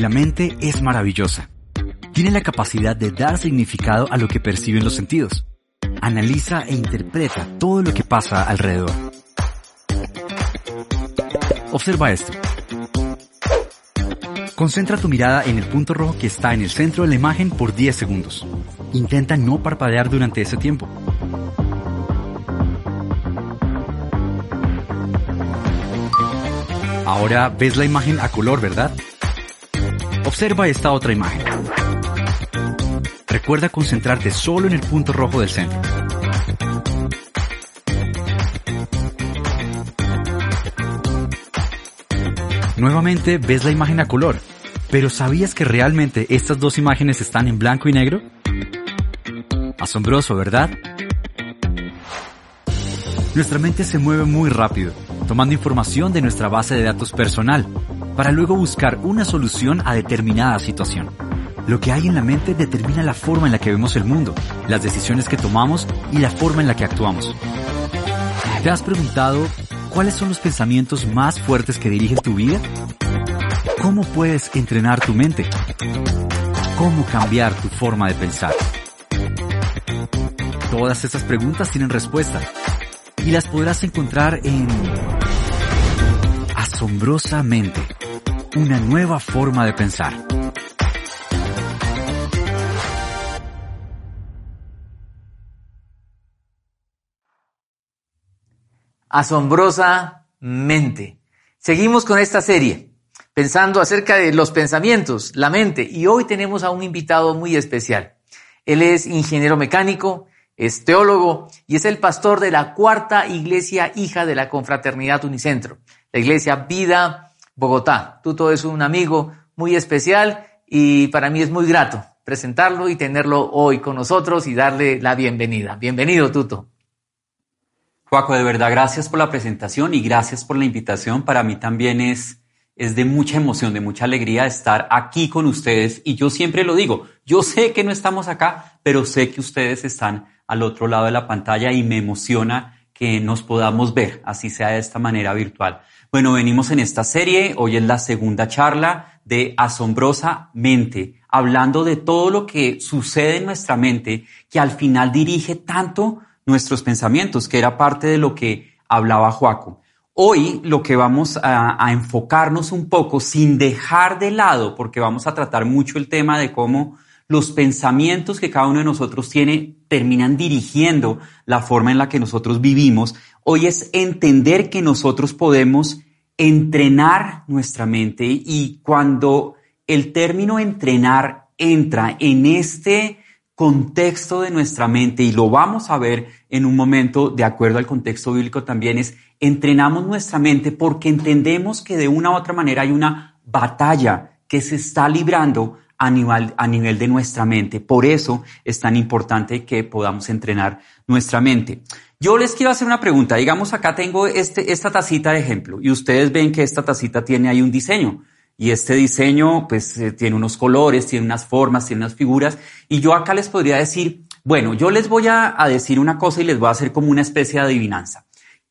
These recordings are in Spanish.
La mente es maravillosa. Tiene la capacidad de dar significado a lo que perciben los sentidos. Analiza e interpreta todo lo que pasa alrededor. Observa esto. Concentra tu mirada en el punto rojo que está en el centro de la imagen por 10 segundos. Intenta no parpadear durante ese tiempo. Ahora ves la imagen a color, ¿verdad? Observa esta otra imagen. Recuerda concentrarte solo en el punto rojo del centro. Nuevamente ves la imagen a color, pero ¿sabías que realmente estas dos imágenes están en blanco y negro? Asombroso, ¿verdad? Nuestra mente se mueve muy rápido, tomando información de nuestra base de datos personal, para luego buscar una solución a determinada situación. Lo que hay en la mente determina la forma en la que vemos el mundo, las decisiones que tomamos y la forma en la que actuamos. ¿Te has preguntado cuáles son los pensamientos más fuertes que dirigen tu vida? ¿Cómo puedes entrenar tu mente? ¿Cómo cambiar tu forma de pensar? Todas estas preguntas tienen respuesta y las podrás encontrar en Asombrosamente, una nueva forma de pensar. Asombrosamente. Seguimos con esta serie, pensando acerca de los pensamientos, la mente, y hoy tenemos a un invitado muy especial. Él es ingeniero mecánico, es teólogo y es el pastor de la cuarta iglesia hija de la confraternidad Unicentro, la iglesia Vida Bogotá. Tuto es un amigo muy especial y para mí es muy grato presentarlo y tenerlo hoy con nosotros y darle la bienvenida. Bienvenido, Tuto. Juaco, de verdad, gracias por la presentación y gracias por la invitación. Para mí también es, es de mucha emoción, de mucha alegría estar aquí con ustedes. Y yo siempre lo digo, yo sé que no estamos acá, pero sé que ustedes están al otro lado de la pantalla y me emociona que nos podamos ver, así sea de esta manera virtual. Bueno, venimos en esta serie, hoy es la segunda charla de Asombrosa Mente, hablando de todo lo que sucede en nuestra mente que al final dirige tanto nuestros pensamientos, que era parte de lo que hablaba Joaco. Hoy lo que vamos a, a enfocarnos un poco sin dejar de lado, porque vamos a tratar mucho el tema de cómo los pensamientos que cada uno de nosotros tiene terminan dirigiendo la forma en la que nosotros vivimos. Hoy es entender que nosotros podemos entrenar nuestra mente y cuando el término entrenar entra en este contexto de nuestra mente y lo vamos a ver en un momento de acuerdo al contexto bíblico también es entrenamos nuestra mente porque entendemos que de una u otra manera hay una batalla que se está librando a nivel, a nivel de nuestra mente. Por eso es tan importante que podamos entrenar nuestra mente. Yo les quiero hacer una pregunta. Digamos, acá tengo este, esta tacita de ejemplo y ustedes ven que esta tacita tiene ahí un diseño. Y este diseño, pues, eh, tiene unos colores, tiene unas formas, tiene unas figuras. Y yo acá les podría decir, bueno, yo les voy a, a decir una cosa y les voy a hacer como una especie de adivinanza.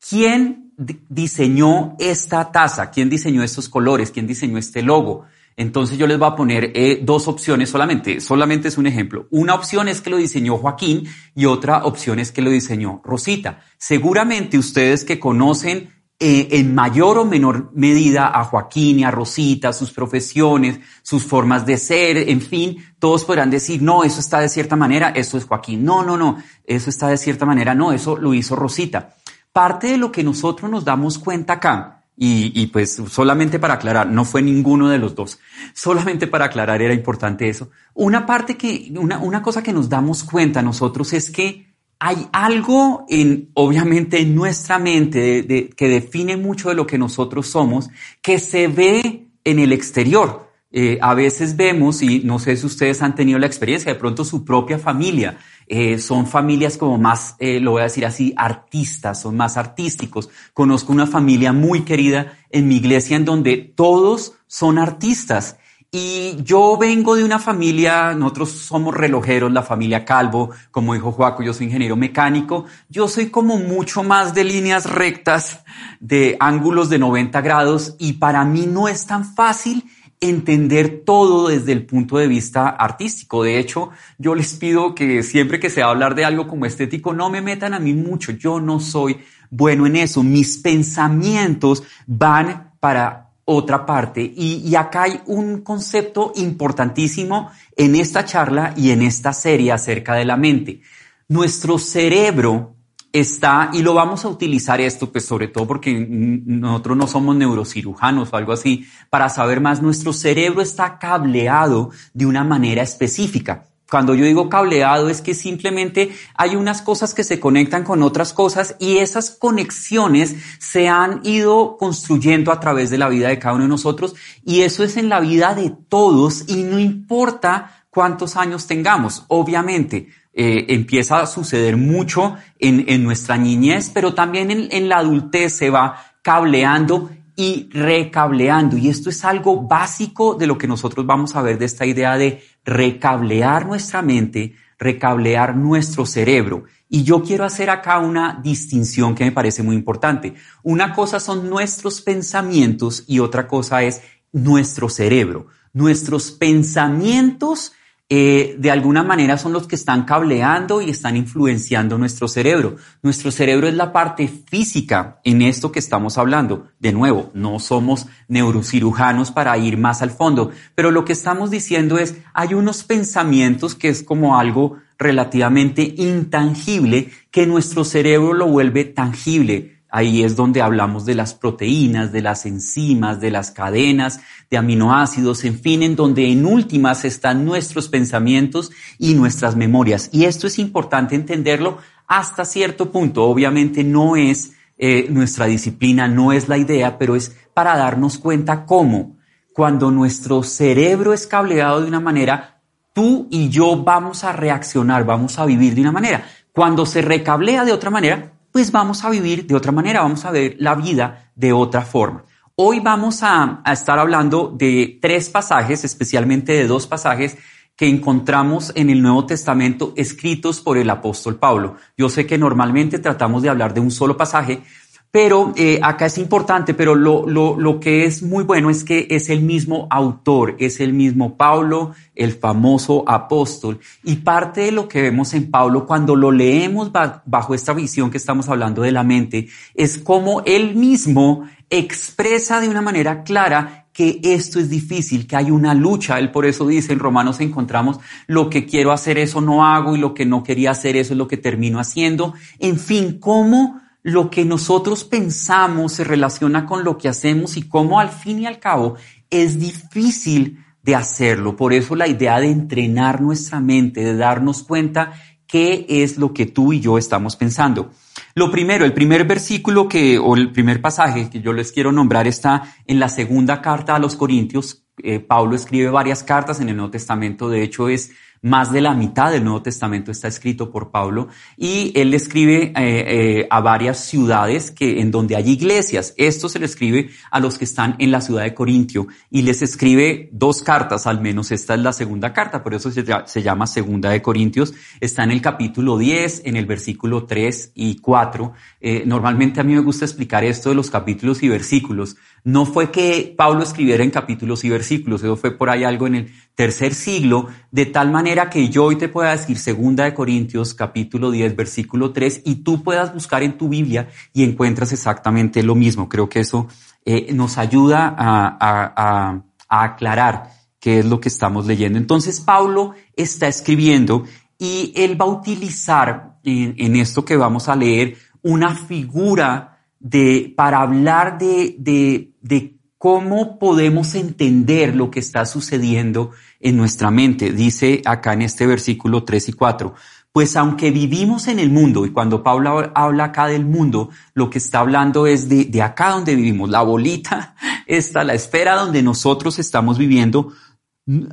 ¿Quién diseñó esta taza? ¿Quién diseñó estos colores? ¿Quién diseñó este logo? Entonces yo les voy a poner eh, dos opciones solamente, solamente es un ejemplo. Una opción es que lo diseñó Joaquín y otra opción es que lo diseñó Rosita. Seguramente ustedes que conocen eh, en mayor o menor medida a Joaquín y a Rosita, sus profesiones, sus formas de ser, en fin, todos podrán decir, no, eso está de cierta manera, eso es Joaquín. No, no, no, eso está de cierta manera, no, eso lo hizo Rosita. Parte de lo que nosotros nos damos cuenta acá y, y, pues solamente para aclarar, no fue ninguno de los dos. Solamente para aclarar era importante eso. Una parte que, una, una cosa que nos damos cuenta nosotros es que hay algo en, obviamente, en nuestra mente de, de, que define mucho de lo que nosotros somos, que se ve en el exterior. Eh, a veces vemos, y no sé si ustedes han tenido la experiencia, de pronto su propia familia, eh, son familias como más, eh, lo voy a decir así, artistas, son más artísticos. Conozco una familia muy querida en mi iglesia en donde todos son artistas. Y yo vengo de una familia, nosotros somos relojeros, la familia Calvo, como dijo Joaco, yo soy ingeniero mecánico, yo soy como mucho más de líneas rectas, de ángulos de 90 grados, y para mí no es tan fácil entender todo desde el punto de vista artístico. De hecho, yo les pido que siempre que se va a hablar de algo como estético, no me metan a mí mucho. Yo no soy bueno en eso. Mis pensamientos van para otra parte. Y, y, acá hay un concepto importantísimo en esta charla y en esta serie acerca de la mente. Nuestro cerebro está, y lo vamos a utilizar esto, pues sobre todo porque nosotros no somos neurocirujanos o algo así, para saber más, nuestro cerebro está cableado de una manera específica. Cuando yo digo cableado es que simplemente hay unas cosas que se conectan con otras cosas y esas conexiones se han ido construyendo a través de la vida de cada uno de nosotros y eso es en la vida de todos y no importa cuántos años tengamos. Obviamente, eh, empieza a suceder mucho en, en, nuestra niñez, pero también en, en la adultez se va cableando y recableando. Y esto es algo básico de lo que nosotros vamos a ver de esta idea de recablear nuestra mente, recablear nuestro cerebro. Y yo quiero hacer acá una distinción que me parece muy importante. Una cosa son nuestros pensamientos y otra cosa es nuestro cerebro. Nuestros pensamientos eh, de alguna manera son los que están cableando y están influenciando nuestro cerebro. Nuestro cerebro es la parte física en esto que estamos hablando. De nuevo, no somos neurocirujanos para ir más al fondo, pero lo que estamos diciendo es, hay unos pensamientos que es como algo relativamente intangible que nuestro cerebro lo vuelve tangible Ahí es donde hablamos de las proteínas, de las enzimas, de las cadenas, de aminoácidos, en fin, en donde en últimas están nuestros pensamientos y nuestras memorias. Y esto es importante entenderlo hasta cierto punto. Obviamente no es eh, nuestra disciplina, no es la idea, pero es para darnos cuenta cómo cuando nuestro cerebro es cableado de una manera, tú y yo vamos a reaccionar, vamos a vivir de una manera. Cuando se recablea de otra manera, pues vamos a vivir de otra manera, vamos a ver la vida de otra forma. Hoy vamos a, estar hablando de tres pasajes, especialmente de dos pasajes que encontramos en el Nuevo Testamento escritos por el apóstol Pablo. Yo sé que normalmente tratamos de hablar de un solo pasaje, pero eh, acá es importante, pero lo, lo, lo, que es muy bueno es que es el mismo autor, es el mismo Pablo, el famoso apóstol. Y parte de lo que vemos en Pablo cuando lo leemos bajo esta visión que estamos hablando de la mente, es como él mismo expresa de una manera clara que esto es difícil, que hay una lucha. Él por eso dice en Romanos encontramos lo que quiero hacer eso no hago y lo que no quería hacer eso es lo que termino haciendo. En fin, cómo lo que nosotros pensamos se relaciona con lo que hacemos y cómo al fin y al cabo es difícil de hacerlo. Por eso la idea de entrenar nuestra mente, de darnos cuenta qué es lo que tú y yo estamos pensando. Lo primero, el primer versículo que, o el primer pasaje que yo les quiero nombrar está en la segunda carta a los Corintios. Eh, Pablo escribe varias cartas en el Nuevo Testamento, de hecho es más de la mitad del Nuevo Testamento está escrito por Pablo y él escribe eh, eh, a varias ciudades que, en donde hay iglesias. Esto se le escribe a los que están en la ciudad de Corintio y les escribe dos cartas, al menos esta es la segunda carta, por eso se, llama Segunda de Corintios. Está en el capítulo 10, en el versículo 3 y 4. Eh, normalmente a mí me gusta explicar esto de los capítulos y versículos. No fue que Pablo escribiera en capítulos y versículos, eso fue por ahí algo en el tercer siglo, de tal manera que yo hoy te pueda decir segunda de Corintios capítulo 10 versículo 3 y tú puedas buscar en tu Biblia y encuentras exactamente lo mismo. Creo que eso eh, nos ayuda a, aclarar qué es lo que estamos leyendo. Entonces Pablo está escribiendo y él va a utilizar en, esto que vamos a leer una figura de, para hablar de, de, de cómo podemos entender lo que está sucediendo en nuestra mente. Dice acá en este versículo 3 y 4, pues aunque vivimos en el mundo, y cuando Pablo habla acá del mundo, lo que está hablando es de, de acá donde vivimos, la bolita, esta, la esfera donde nosotros estamos viviendo,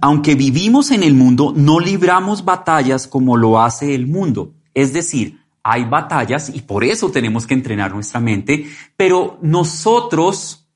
aunque vivimos en el mundo, no libramos batallas como lo hace el mundo. Es decir, hay batallas y por eso tenemos que entrenar nuestra mente, pero nosotros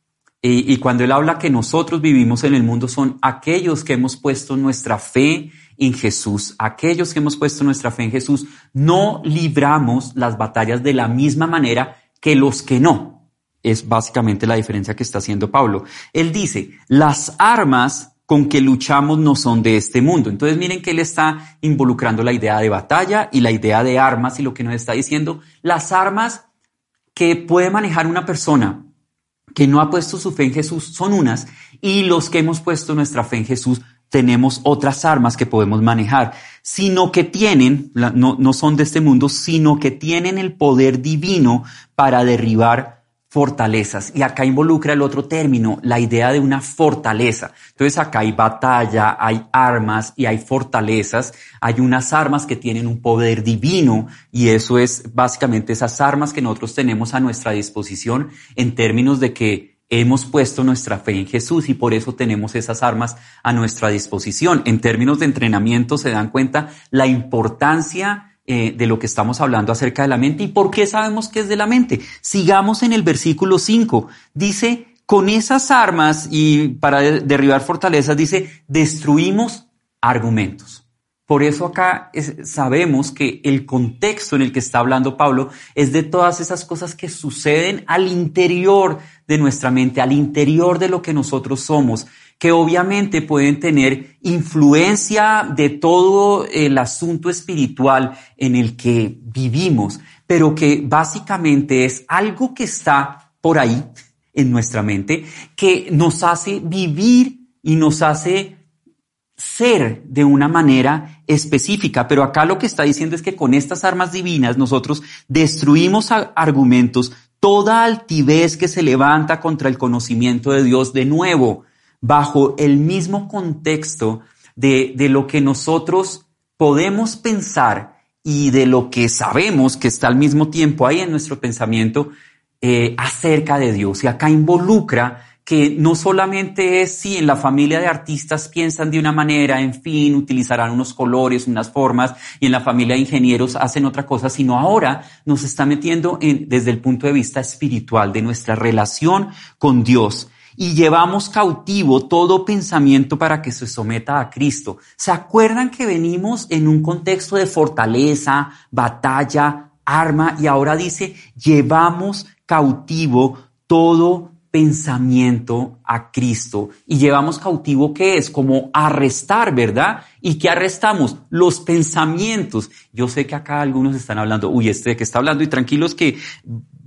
y, cuando él habla que nosotros vivimos en el mundo son aquellos que hemos puesto nuestra fe en Jesús, aquellos que hemos puesto nuestra fe en Jesús, no libramos las batallas de la misma manera que los que no. es básicamente la diferencia que está haciendo Pablo. Él dice, las armas con que luchamos no son de este mundo. Entonces miren que él está involucrando la idea de batalla y la idea de armas y lo que nos está diciendo, las armas que puede manejar una persona que no ha puesto su fe en Jesús son unas y los que hemos puesto nuestra fe en Jesús tenemos otras armas que podemos manejar, sino que tienen, no, no son de este mundo, sino que tienen el poder divino para derribar fortalezas. Y acá involucra el otro término, la idea de una fortaleza. Entonces acá hay batalla, hay armas y hay fortalezas. Hay unas armas que tienen un poder divino y eso es básicamente esas armas que nosotros tenemos a nuestra disposición en términos de que hemos puesto nuestra fe en Jesús y por eso tenemos esas armas a nuestra disposición. En términos de entrenamiento se dan cuenta la importancia eh, de lo que estamos hablando acerca de la mente y por qué sabemos que es de la mente. Sigamos en el versículo 5. Dice, con esas armas y para derribar fortalezas, dice, destruimos argumentos. Por eso acá sabemos que el contexto en el que está hablando Pablo es de todas esas cosas que suceden al interior de nuestra mente, al interior de lo que nosotros somos, que obviamente pueden tener influencia de todo el asunto espiritual en el que vivimos, pero que básicamente es algo que está por ahí en nuestra mente, que nos hace vivir y nos hace ser de una manera específica, pero acá lo que está diciendo es que con estas armas divinas nosotros destruimos argumentos, toda altivez que se levanta contra el conocimiento de Dios de nuevo bajo el mismo contexto de, de lo que nosotros podemos pensar y de lo que sabemos que está al mismo tiempo ahí en nuestro pensamiento eh, acerca de Dios. Y acá involucra que no solamente es si en la familia de artistas piensan de una manera, en fin, utilizarán unos colores, unas formas, y en la familia de ingenieros hacen otra cosa, sino ahora nos está metiendo en, desde el punto de vista espiritual de nuestra relación con Dios y llevamos cautivo todo pensamiento para que se someta a Cristo. ¿Se acuerdan que venimos en un contexto de fortaleza, batalla, arma y ahora dice, llevamos cautivo todo pensamiento a Cristo y llevamos cautivo que es como arrestar, ¿verdad? ¿Y qué arrestamos? Los pensamientos. Yo sé que acá algunos están hablando, uy, este de qué está hablando y tranquilos que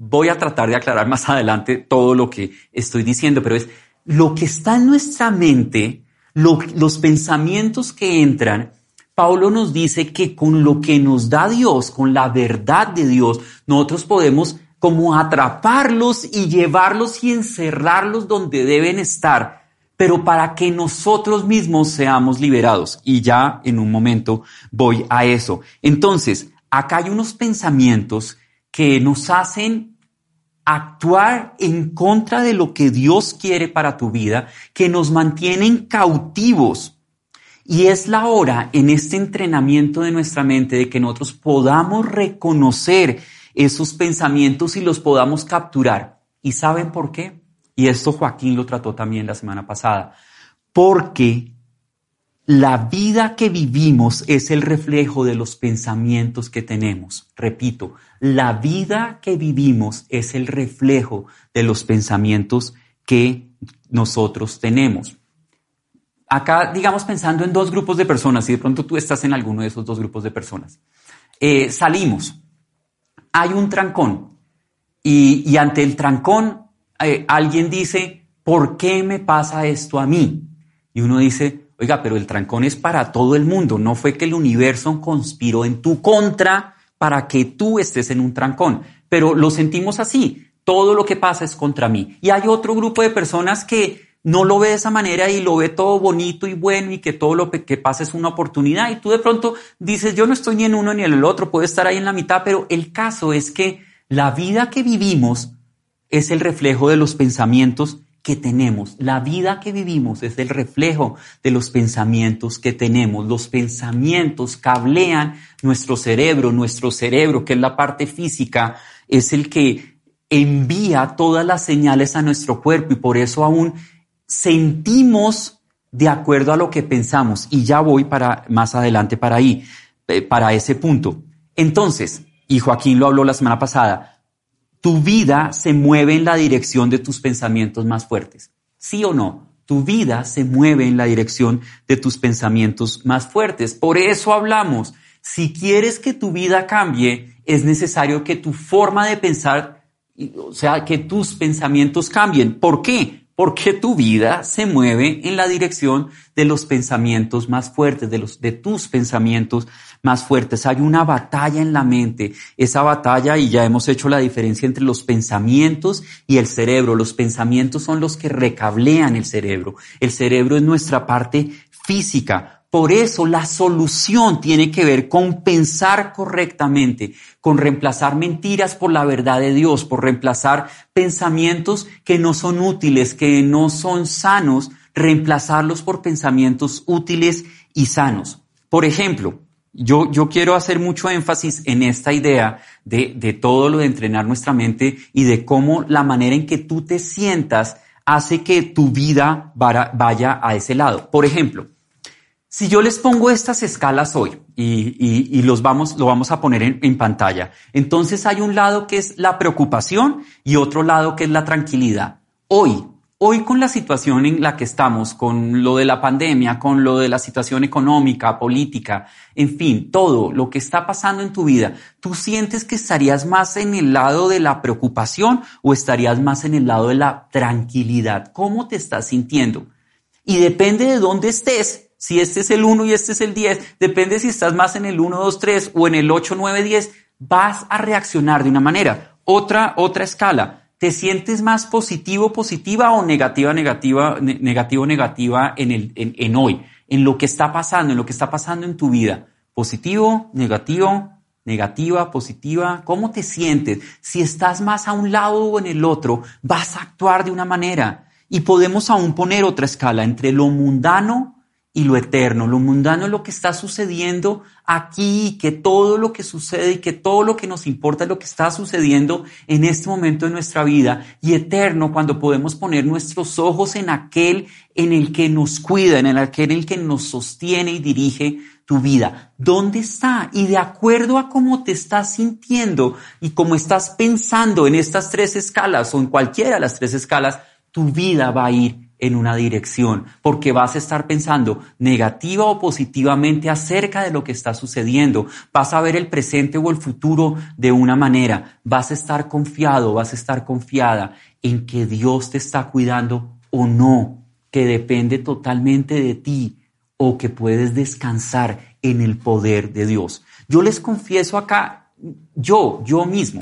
voy a tratar de aclarar más adelante todo lo que estoy diciendo, pero es lo que está en nuestra mente, los pensamientos que entran, Pablo nos dice que con lo que nos da Dios, con la verdad de Dios, nosotros podemos como atraparlos y llevarlos y encerrarlos donde deben estar, pero para que nosotros mismos seamos liberados. Y ya en un momento voy a eso. Entonces, acá hay unos pensamientos que nos hacen actuar en contra de lo que Dios quiere para tu vida, que nos mantienen cautivos. Y es la hora en este entrenamiento de nuestra mente de que nosotros podamos reconocer esos pensamientos y los podamos capturar. ¿Y saben por qué? Y esto Joaquín lo trató también la semana pasada. Porque la vida que vivimos es el reflejo de los pensamientos que tenemos. Repito, la vida que vivimos es el reflejo de los pensamientos que nosotros tenemos. Acá, digamos, pensando en dos grupos de personas, y de pronto tú estás en alguno de esos dos grupos de personas. Eh, salimos, hay un trancón, y, ante el trancón eh, alguien dice, ¿por qué me pasa esto a mí? Y uno dice, Oiga, pero el trancón es para todo el mundo. No fue que el universo conspiró en tu contra para que tú estés en un trancón. Pero lo sentimos así. Todo lo que pasa es contra mí. Y hay otro grupo de personas que no lo ve de esa manera y lo ve todo bonito y bueno y que todo lo que pasa es una oportunidad. Y tú de pronto dices, yo no estoy ni en uno ni en el otro, puedo estar ahí en la mitad, pero el caso es que la vida que vivimos es el reflejo de los pensamientos que tenemos. La vida que vivimos es el reflejo de los pensamientos que tenemos. Los pensamientos cablean nuestro cerebro. Nuestro cerebro, que es la parte física, es el que envía todas las señales a nuestro cuerpo y por eso aún sentimos de acuerdo a lo que pensamos. Y ya voy para más adelante para ahí, eh, para ese punto. Entonces, y Joaquín lo habló la semana pasada, tu vida se mueve en la dirección de tus pensamientos más fuertes. ¿Sí o no? Tu vida se mueve en la dirección de tus pensamientos más fuertes. Por eso hablamos. Si quieres que tu vida cambie, es necesario que tu forma de pensar, o sea, que tus pensamientos cambien. ¿Por qué? Porque tu vida se mueve en la dirección de los pensamientos más fuertes, de los de tus pensamientos más fuertes. Hay una batalla en la mente. Esa batalla y ya hemos hecho la diferencia entre los pensamientos y el cerebro. Los pensamientos son los que recablean el cerebro. El cerebro es nuestra parte física. Por eso la solución tiene que ver con pensar correctamente, con reemplazar mentiras por la verdad de Dios, por reemplazar pensamientos que no son útiles, que no son sanos, reemplazarlos por pensamientos útiles y sanos. Por ejemplo, yo, yo quiero hacer mucho énfasis en esta idea de, de todo lo de entrenar nuestra mente y de cómo la manera en que tú te sientas hace que tu vida vaya a ese lado. Por ejemplo, si yo les pongo estas escalas hoy y, los vamos, lo vamos a poner en, en, pantalla, entonces hay un lado que es la preocupación y otro lado que es la tranquilidad. Hoy, hoy con la situación en la que estamos, con lo de la pandemia, con lo de la situación económica, política, en fin, todo lo que está pasando en tu vida, ¿tú sientes que estarías más en el lado de la preocupación o estarías más en el lado de la tranquilidad? ¿Cómo te estás sintiendo? Y depende de dónde estés, si este es el 1 y este es el 10, depende si estás más en el 1, 2, 3 o en el 8, 9, 10, vas a reaccionar de una manera. Otra, otra escala. ¿Te sientes más positivo, positiva o negativa, negativa, negativo, negativa en, el, en, en hoy? En lo que está pasando, en lo que está pasando en tu vida. Positivo, negativo, negativa, positiva, ¿cómo te sientes? Si estás más a un lado o en el otro, vas a actuar de una manera. Y podemos aún poner otra escala entre lo mundano y lo eterno. Lo mundano es lo que está sucediendo aquí, que todo lo que sucede y que todo lo que nos importa es lo que está sucediendo en este momento de nuestra vida. Y eterno cuando podemos poner nuestros ojos en aquel en el que nos cuida, en aquel en el que nos sostiene y dirige tu vida. ¿Dónde está? Y de acuerdo a cómo te estás sintiendo y cómo estás pensando en estas tres escalas o en cualquiera de las tres escalas, tu vida va a ir en una dirección, porque vas a estar pensando negativa o positivamente acerca de lo que está sucediendo, vas a ver el presente o el futuro de una manera, vas a estar confiado, vas a estar confiada en que Dios te está cuidando o no, que depende totalmente de ti o que puedes descansar en el poder de Dios. Yo les confieso acá, yo, yo mismo,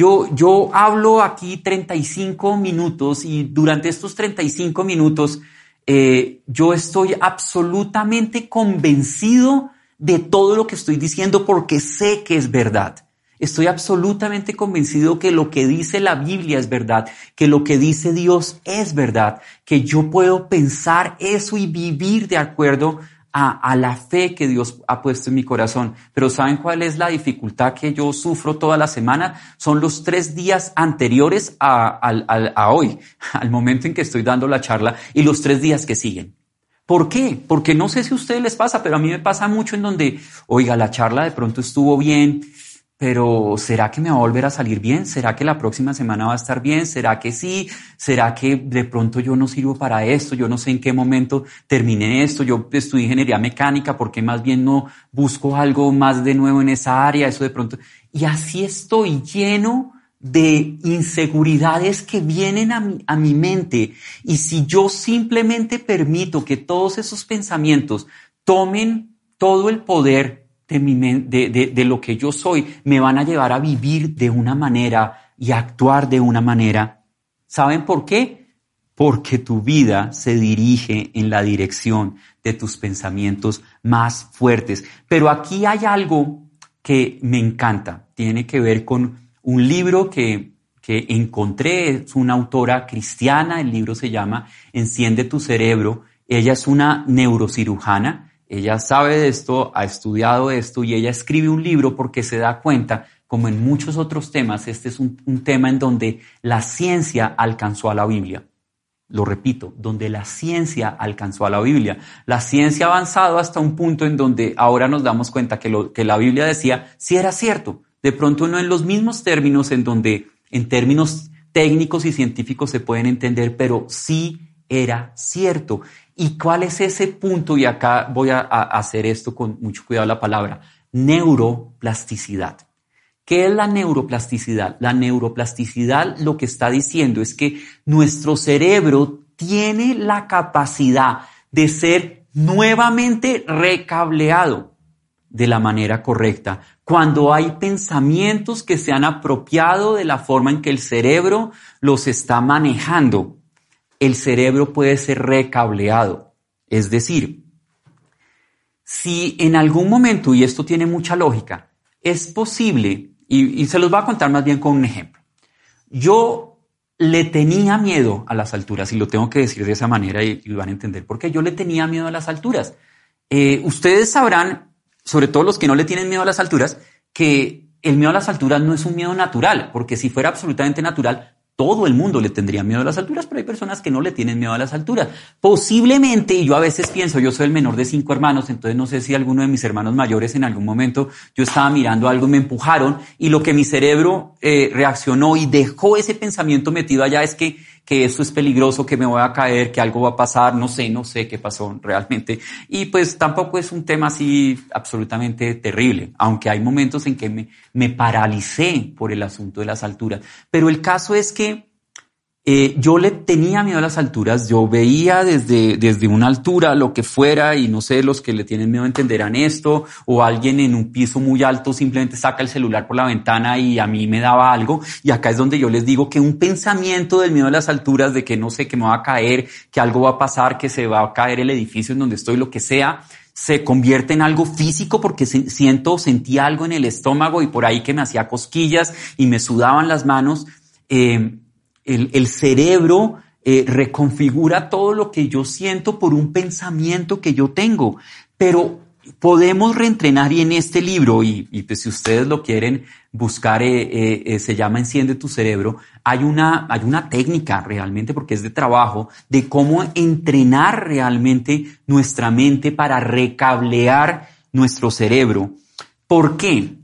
yo, yo hablo aquí 35 minutos y durante estos 35 minutos eh, yo estoy absolutamente convencido de todo lo que estoy diciendo porque sé que es verdad. Estoy absolutamente convencido que lo que dice la Biblia es verdad, que lo que dice Dios es verdad, que yo puedo pensar eso y vivir de acuerdo a, la fe que Dios ha puesto en mi corazón. Pero ¿saben cuál es la dificultad que yo sufro toda la semana? Son los tres días anteriores a, a hoy, al momento en que estoy dando la charla, y los tres días que siguen. ¿Por qué? Porque no sé si a ustedes les pasa, pero a mí me pasa mucho en donde, oiga, la charla de pronto estuvo bien, pero ¿será que me va a volver a salir bien? ¿Será que la próxima semana va a estar bien? ¿Será que sí? ¿Será que de pronto yo no sirvo para esto? Yo no sé en qué momento terminé esto. Yo estudié ingeniería mecánica, porque más bien no busco algo más de nuevo en esa área? Eso de pronto. Y así estoy lleno de inseguridades que vienen a mi, a mi mente. Y si yo simplemente permito que todos esos pensamientos tomen todo el poder de, lo que yo soy me van a llevar a vivir de una manera y a actuar de una manera. ¿Saben por qué? Porque tu vida se dirige en la dirección de tus pensamientos más fuertes. Pero aquí hay algo que me encanta. Tiene que ver con un libro que, que encontré. Es una autora cristiana. El libro se llama Enciende tu cerebro. Ella es una neurocirujana ella sabe de esto, ha estudiado esto y ella escribe un libro porque se da cuenta, como en muchos otros temas, este es un, tema en donde la ciencia alcanzó a la Biblia. Lo repito, donde la ciencia alcanzó a la Biblia. La ciencia ha avanzado hasta un punto en donde ahora nos damos cuenta que lo que la Biblia decía sí era cierto. De pronto no en los mismos términos en donde en términos técnicos y científicos se pueden entender, pero sí era cierto. ¿Y cuál es ese punto? Y acá voy a, hacer esto con mucho cuidado la palabra, neuroplasticidad. ¿Qué es la neuroplasticidad? La neuroplasticidad lo que está diciendo es que nuestro cerebro tiene la capacidad de ser nuevamente recableado de la manera correcta. Cuando hay pensamientos que se han apropiado de la forma en que el cerebro los está manejando, el cerebro puede ser recableado. Es decir, si en algún momento, y esto tiene mucha lógica, es posible, y, se los voy a contar más bien con un ejemplo. Yo le tenía miedo a las alturas, y lo tengo que decir de esa manera y, van a entender por qué. Yo le tenía miedo a las alturas. Eh, ustedes sabrán, sobre todo los que no le tienen miedo a las alturas, que el miedo a las alturas no es un miedo natural, porque si fuera absolutamente natural, todo el mundo le tendría miedo a las alturas, pero hay personas que no le tienen miedo a las alturas. Posiblemente, y yo a veces pienso, yo soy el menor de cinco hermanos, entonces no sé si alguno de mis hermanos mayores en algún momento yo estaba mirando algo y me empujaron y lo que mi cerebro eh, reaccionó y dejó ese pensamiento metido allá es que que esto es peligroso, que me voy a caer, que algo va a pasar, no sé, no sé qué pasó realmente. Y pues tampoco es un tema así absolutamente terrible, aunque hay momentos en que me, me paralicé por el asunto de las alturas. Pero el caso es que eh, yo le tenía miedo a las alturas, yo veía desde, desde una altura lo que fuera y no sé, los que le tienen miedo entenderán esto, o alguien en un piso muy alto simplemente saca el celular por la ventana y a mí me daba algo. Y acá es donde yo les digo que un pensamiento del miedo a las alturas, de que no sé, que me va a caer, que algo va a pasar, que se va a caer el edificio en donde estoy, lo que sea, se convierte en algo físico porque siento, sentía algo en el estómago y por ahí que me hacía cosquillas y me sudaban las manos. Eh, el, cerebro eh, reconfigura todo lo que yo siento por un pensamiento que yo tengo. Pero podemos reentrenar y en este libro, y, pues si ustedes lo quieren buscar, eh, eh, se llama Enciende tu cerebro, hay una, hay una técnica realmente, porque es de trabajo, de cómo entrenar realmente nuestra mente para recablear nuestro cerebro. ¿Por qué?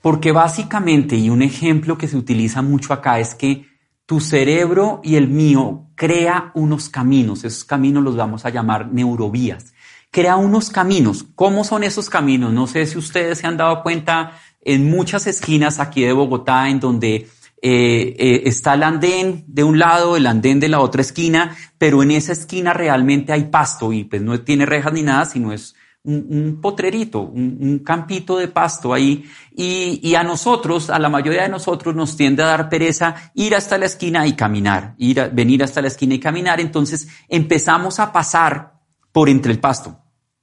Porque básicamente, y un ejemplo que se utiliza mucho acá es que tu cerebro y el mío crea unos caminos, esos caminos los vamos a llamar neurovías. Crea unos caminos. ¿Cómo son esos caminos? No sé si ustedes se han dado cuenta en muchas esquinas aquí de Bogotá en donde eh, eh, está el andén de un lado, el andén de la otra esquina, pero en esa esquina realmente hay pasto y pues no tiene rejas ni nada, sino es un, potrerito, un, campito de pasto ahí. Y, a nosotros, a la mayoría de nosotros, nos tiende a dar pereza ir hasta la esquina y caminar, ir a, venir hasta la esquina y caminar. Entonces empezamos a pasar por entre el pasto.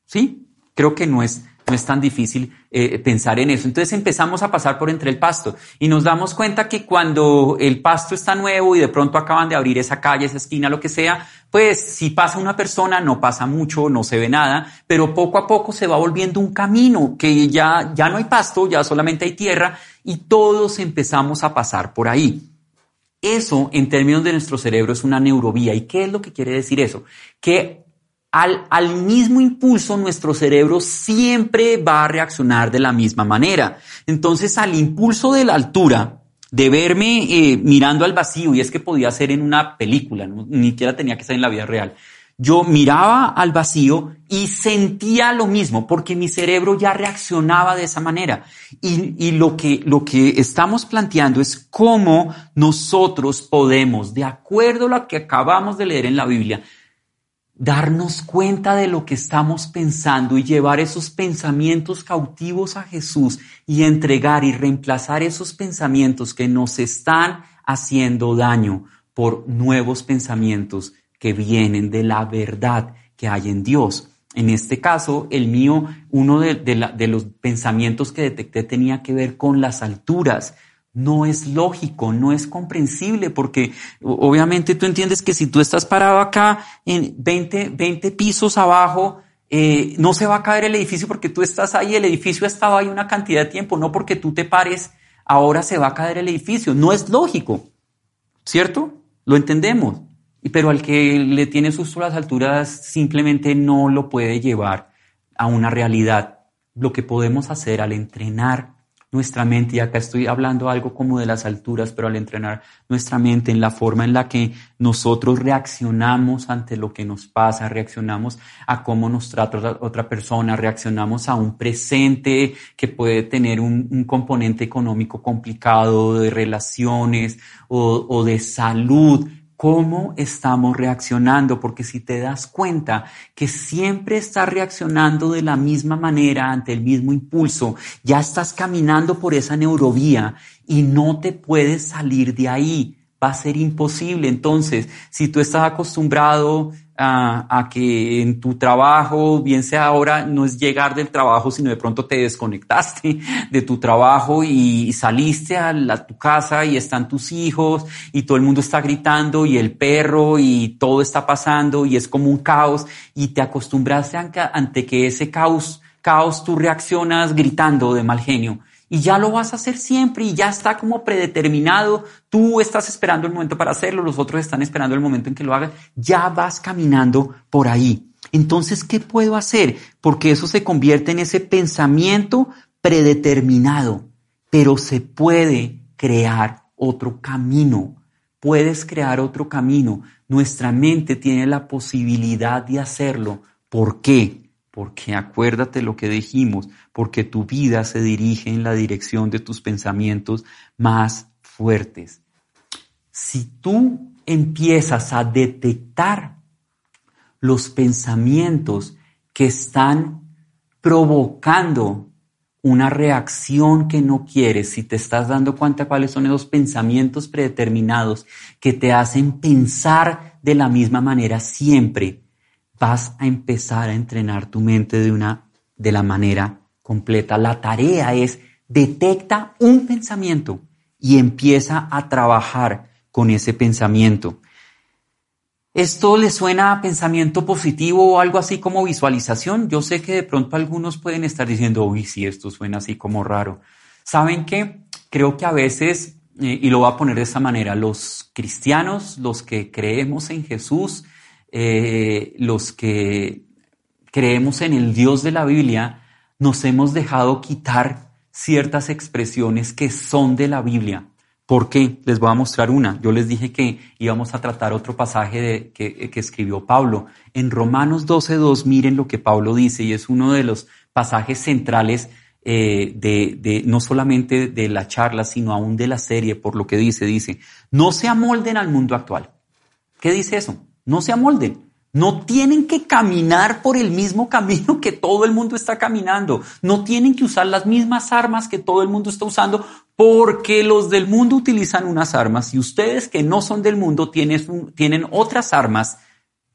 ¿Sí? Creo que no es no es tan difícil eh, pensar en eso. Entonces empezamos a pasar por entre el pasto y nos damos cuenta que cuando el pasto está nuevo y de pronto acaban de abrir esa calle, esa esquina, lo que sea, pues si pasa una persona, no pasa mucho, no se ve nada, pero poco a poco se va volviendo un camino que ya, ya no hay pasto, ya solamente hay tierra y todos empezamos a pasar por ahí. Eso, en términos de nuestro cerebro, es una neurovía. ¿Y qué es lo que quiere decir eso? Que al, mismo impulso nuestro cerebro siempre va a reaccionar de la misma manera. Entonces al impulso de la altura, de verme eh, mirando al vacío, y es que podía ser en una película, ni siquiera tenía que ser en la vida real. Yo miraba al vacío y sentía lo mismo, porque mi cerebro ya reaccionaba de esa manera. Y, y lo, que, lo que estamos planteando es cómo nosotros podemos, de acuerdo a lo que acabamos de leer en la Biblia, darnos cuenta de lo que estamos pensando y llevar esos pensamientos cautivos a Jesús y entregar y reemplazar esos pensamientos que nos están haciendo daño por nuevos pensamientos que vienen de la verdad que hay en Dios. En este caso, el mío, uno de, de los pensamientos que detecté tenía que ver con las alturas no es lógico, no es comprensible, porque obviamente tú entiendes que si tú estás parado acá en 20, 20 pisos abajo, eh, no se va a caer el edificio porque tú estás ahí, el edificio ha estado ahí una cantidad de tiempo, no porque tú te pares, ahora se va a caer el edificio. No es lógico, ¿cierto? Lo entendemos. Pero al que le tiene susto a las alturas simplemente no lo puede llevar a una realidad. Lo que podemos hacer al entrenar nuestra mente, y acá estoy hablando algo como de las alturas, pero al entrenar nuestra mente en la forma en la que nosotros reaccionamos ante lo que nos pasa, reaccionamos a cómo nos trata otra persona, reaccionamos a un presente que puede tener un, un componente económico complicado, de relaciones o, o de salud, cómo estamos reaccionando, porque si te das cuenta que siempre estás reaccionando de la misma manera ante el mismo impulso, ya estás caminando por esa neurovía y no te puedes salir de ahí. Va a ser imposible. Entonces, si tú estás acostumbrado a, que en tu trabajo, bien sea ahora, no es llegar del trabajo, sino de pronto te desconectaste de tu trabajo y saliste a, tu casa y están tus hijos y todo el mundo está gritando y el perro y todo está pasando y es como un caos y te acostumbraste ante que ese caos, caos tú reaccionas gritando de mal genio y ya lo vas a hacer siempre y ya está como predeterminado. Tú estás esperando el momento para hacerlo, los otros están esperando el momento en que lo hagas. Ya vas caminando por ahí. Entonces, ¿qué puedo hacer? Porque eso se convierte en ese pensamiento predeterminado, pero se puede crear otro camino. Puedes crear otro camino. Nuestra mente tiene la posibilidad de hacerlo. ¿Por qué? Porque acuérdate lo que dijimos, porque tu vida se dirige en la dirección de tus pensamientos más fuertes. Si tú empiezas a detectar los pensamientos que están provocando una reacción que no quieres, si te estás dando cuenta cuáles son esos pensamientos predeterminados que te hacen pensar de la misma manera siempre, vas a empezar a entrenar tu mente de una de la manera completa. La tarea es detecta un pensamiento y empieza a trabajar con ese pensamiento. ¿Esto le suena a pensamiento positivo o algo así como visualización? Yo sé que de pronto algunos pueden estar diciendo, uy, sí, esto suena así como raro. ¿Saben qué? Creo que a veces, eh, y lo voy a poner de esta manera, los cristianos, los que creemos en Jesús, eh, los que creemos en el Dios de la Biblia, nos hemos dejado quitar ciertas expresiones que son de la Biblia. ¿Por qué? Les voy a mostrar una. Yo les dije que íbamos a tratar otro pasaje que, escribió Pablo. En Romanos 12.2, miren lo que Pablo dice, y es uno de los pasajes centrales eh, de, no solamente de la charla, sino aún de la serie, por lo que dice, dice, no se amolden al mundo actual. ¿Qué dice eso? No se amolden. No tienen que caminar por el mismo camino que todo el mundo está caminando. No tienen que usar las mismas armas que todo el mundo está usando porque los del mundo utilizan unas armas y ustedes que no son del mundo tienen, tienen otras armas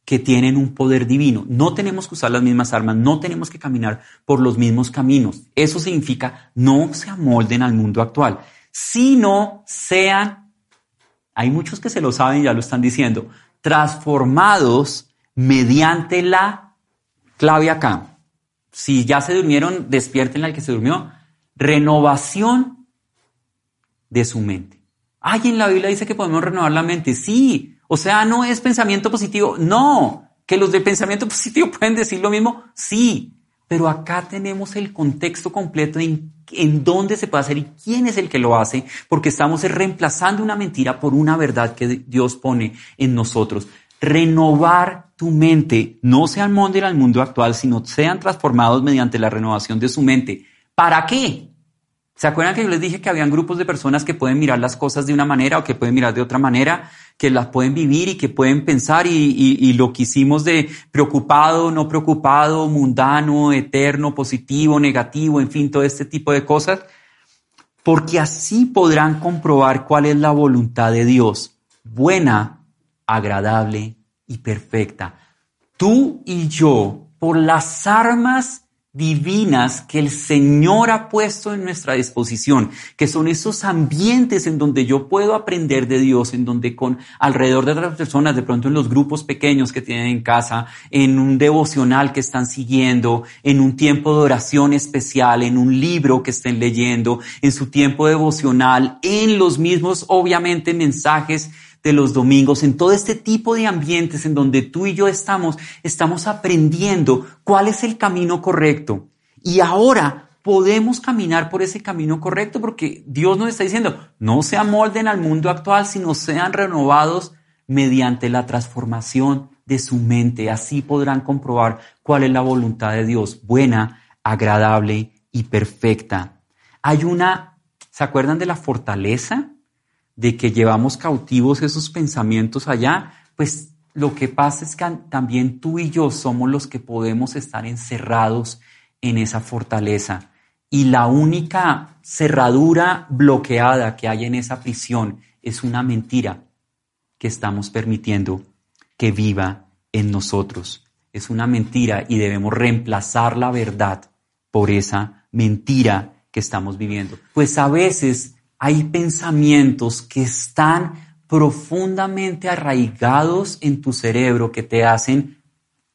que tienen un poder divino. No tenemos que usar las mismas armas, no tenemos que caminar por los mismos caminos. Eso significa no se amolden al mundo actual, sino sean, hay muchos que se lo saben y ya lo están diciendo, transformados mediante la clave acá. Si ya se durmieron, despierten al que se durmió. Renovación de su mente. Ay, en la Biblia dice que podemos renovar la mente. Sí. O sea, no es pensamiento positivo. No. Que los de pensamiento positivo pueden decir lo mismo. Sí. Pero acá tenemos el contexto completo en, en dónde se puede hacer y quién es el que lo hace, porque estamos reemplazando una mentira por una verdad que Dios pone en nosotros. Renovar tu mente, no sean molden al mundo actual, sino sean transformados mediante la renovación de su mente. ¿Para qué? ¿Se acuerdan que yo les dije que habían grupos de personas que pueden mirar las cosas de una manera o que pueden mirar de otra manera, que las pueden vivir y que pueden pensar y, lo que hicimos de preocupado, no preocupado, mundano, eterno, positivo, negativo, en fin, todo este tipo de cosas? Porque así podrán comprobar cuál es la voluntad de Dios, buena, agradable y perfecta. Tú y yo, por las armas divinas que el Señor ha puesto en nuestra disposición, que son esos ambientes en donde yo puedo aprender de Dios, en donde con alrededor de otras personas, de pronto en los grupos pequeños que tienen en casa, en un devocional que están siguiendo, en un tiempo de oración especial, en un libro que estén leyendo, en su tiempo devocional, en los mismos, obviamente, mensajes de los domingos, en todo este tipo de ambientes en donde tú y yo estamos, estamos aprendiendo cuál es el camino correcto. Y ahora podemos caminar por ese camino correcto porque Dios nos está diciendo, no se amolden al mundo actual, sino sean renovados mediante la transformación de su mente. Así podrán comprobar cuál es la voluntad de Dios, buena, agradable y perfecta. Hay una, ¿se acuerdan de la fortaleza? De que llevamos cautivos esos pensamientos allá. Pues lo que pasa es que también tú y yo somos los que podemos estar encerrados en esa fortaleza. Y la única cerradura bloqueada que hay en esa prisión es una mentira que estamos permitiendo que viva en nosotros. Es una mentira y debemos reemplazar la verdad por esa mentira que estamos viviendo. Pues a veces hay pensamientos que están profundamente arraigados en tu cerebro que te hacen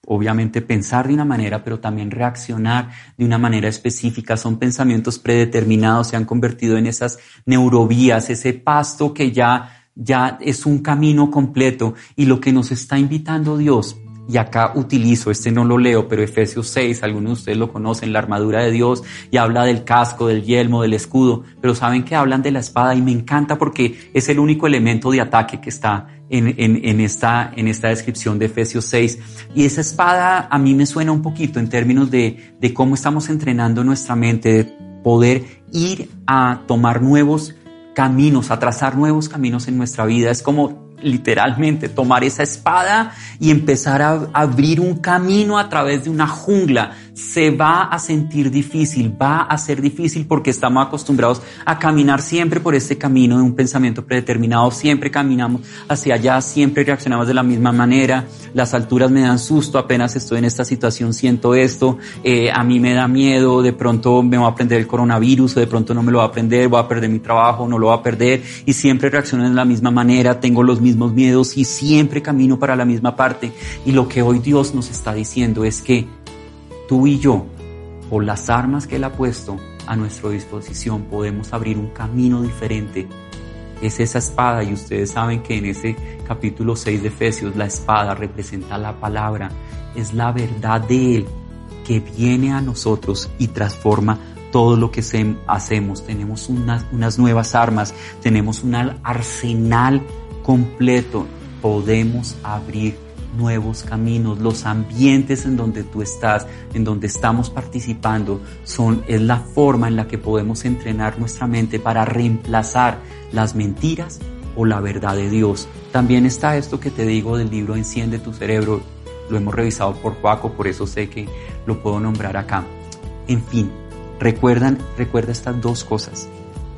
obviamente pensar de una manera, pero también reaccionar de una manera específica. Son pensamientos predeterminados, se han convertido en esas neurovías, ese pasto que ya, ya es un camino completo. Y lo que nos está invitando Dios y acá utilizo, este no lo leo, pero Efesios 6, algunos de ustedes lo conocen, la armadura de Dios, y habla del casco, del yelmo, del escudo, pero saben que hablan de la espada y me encanta porque es el único elemento de ataque que está en, en, en, esta, en esta descripción de Efesios 6. Y esa espada a mí me suena un poquito en términos de, de cómo estamos entrenando nuestra mente, de poder ir a tomar nuevos caminos, a trazar nuevos caminos en nuestra vida. Es como literalmente tomar esa espada y empezar a abrir un camino a través de una jungla. Se va a sentir difícil, va a ser difícil porque estamos acostumbrados a caminar siempre por este camino de un pensamiento predeterminado, siempre caminamos hacia allá, siempre reaccionamos de la misma manera, las alturas me dan susto, apenas estoy en esta situación siento esto, eh, a mí me da miedo, de pronto me va a aprender el coronavirus o de pronto no me lo va a aprender, voy a perder mi trabajo, no lo va a perder y siempre reacciono de la misma manera, tengo los mismos miedos y siempre camino para la misma parte. Y lo que hoy Dios nos está diciendo es que tú y yo, por las armas que Él ha puesto a nuestra disposición, podemos abrir un camino diferente. Es esa espada y ustedes saben que en ese capítulo 6 de Efesios la espada representa la palabra, es la verdad de Él que viene a nosotros y transforma todo lo que hacemos. Tenemos unas, unas nuevas armas, tenemos un arsenal completo, podemos abrir nuevos caminos. Los ambientes en donde tú estás, en donde estamos participando, son, es la forma en la que podemos entrenar nuestra mente para reemplazar las mentiras o la verdad de Dios. También está esto que te digo del libro Enciende tu cerebro. Lo hemos revisado por Paco, por eso sé que lo puedo nombrar acá. En fin, recuerdan, recuerda estas dos cosas.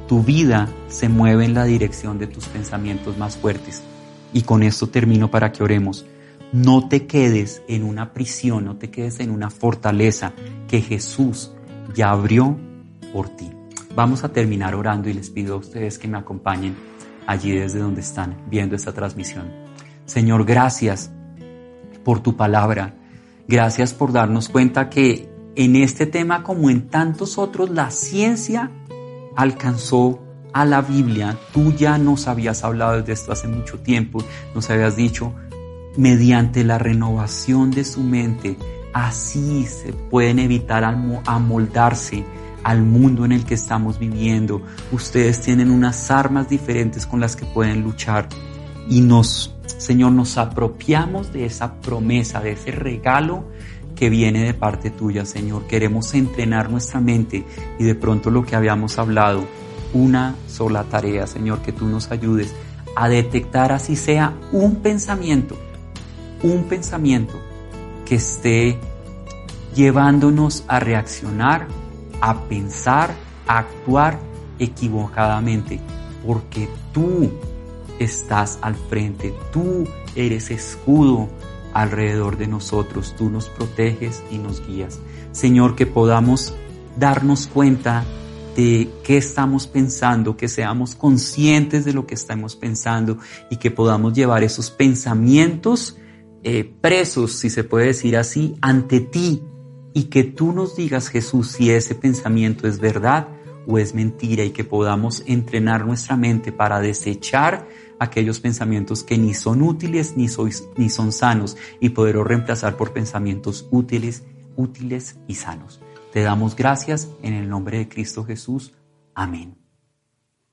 Tu vida se mueve en la dirección de tus pensamientos más fuertes. Y con esto termino para que oremos. No te quedes en una prisión, no te quedes en una fortaleza que Jesús ya abrió por ti. Vamos a terminar orando y les pido a ustedes que me acompañen allí desde donde están viendo esta transmisión. Señor, gracias por tu palabra. Gracias por darnos cuenta que en este tema, como en tantos otros, la ciencia alcanzó a la Biblia, tú ya nos habías hablado de esto hace mucho tiempo, nos habías dicho, mediante la renovación de su mente, así se pueden evitar amoldarse al mundo en el que estamos viviendo. Ustedes tienen unas armas diferentes con las que pueden luchar y nos, Señor, nos apropiamos de esa promesa, de ese regalo que viene de parte tuya, Señor. Queremos entrenar nuestra mente y de pronto lo que habíamos hablado, una sola tarea, Señor, que tú nos ayudes a detectar así sea un pensamiento, un pensamiento que esté llevándonos a reaccionar, a pensar, a actuar equivocadamente, porque tú estás al frente, tú eres escudo alrededor de nosotros. Tú nos proteges y nos guías. Señor, que podamos darnos cuenta de qué estamos pensando, que seamos conscientes de lo que estamos pensando y que podamos llevar esos pensamientos eh, presos, si se puede decir así, ante ti y que tú nos digas, Jesús, si ese pensamiento es verdad o es mentira y que podamos entrenar nuestra mente para desechar aquellos pensamientos que ni son útiles ni, son sanos y poderlos reemplazar por pensamientos útiles, útiles y sanos. Te damos gracias en el nombre de Cristo Jesús. Amén.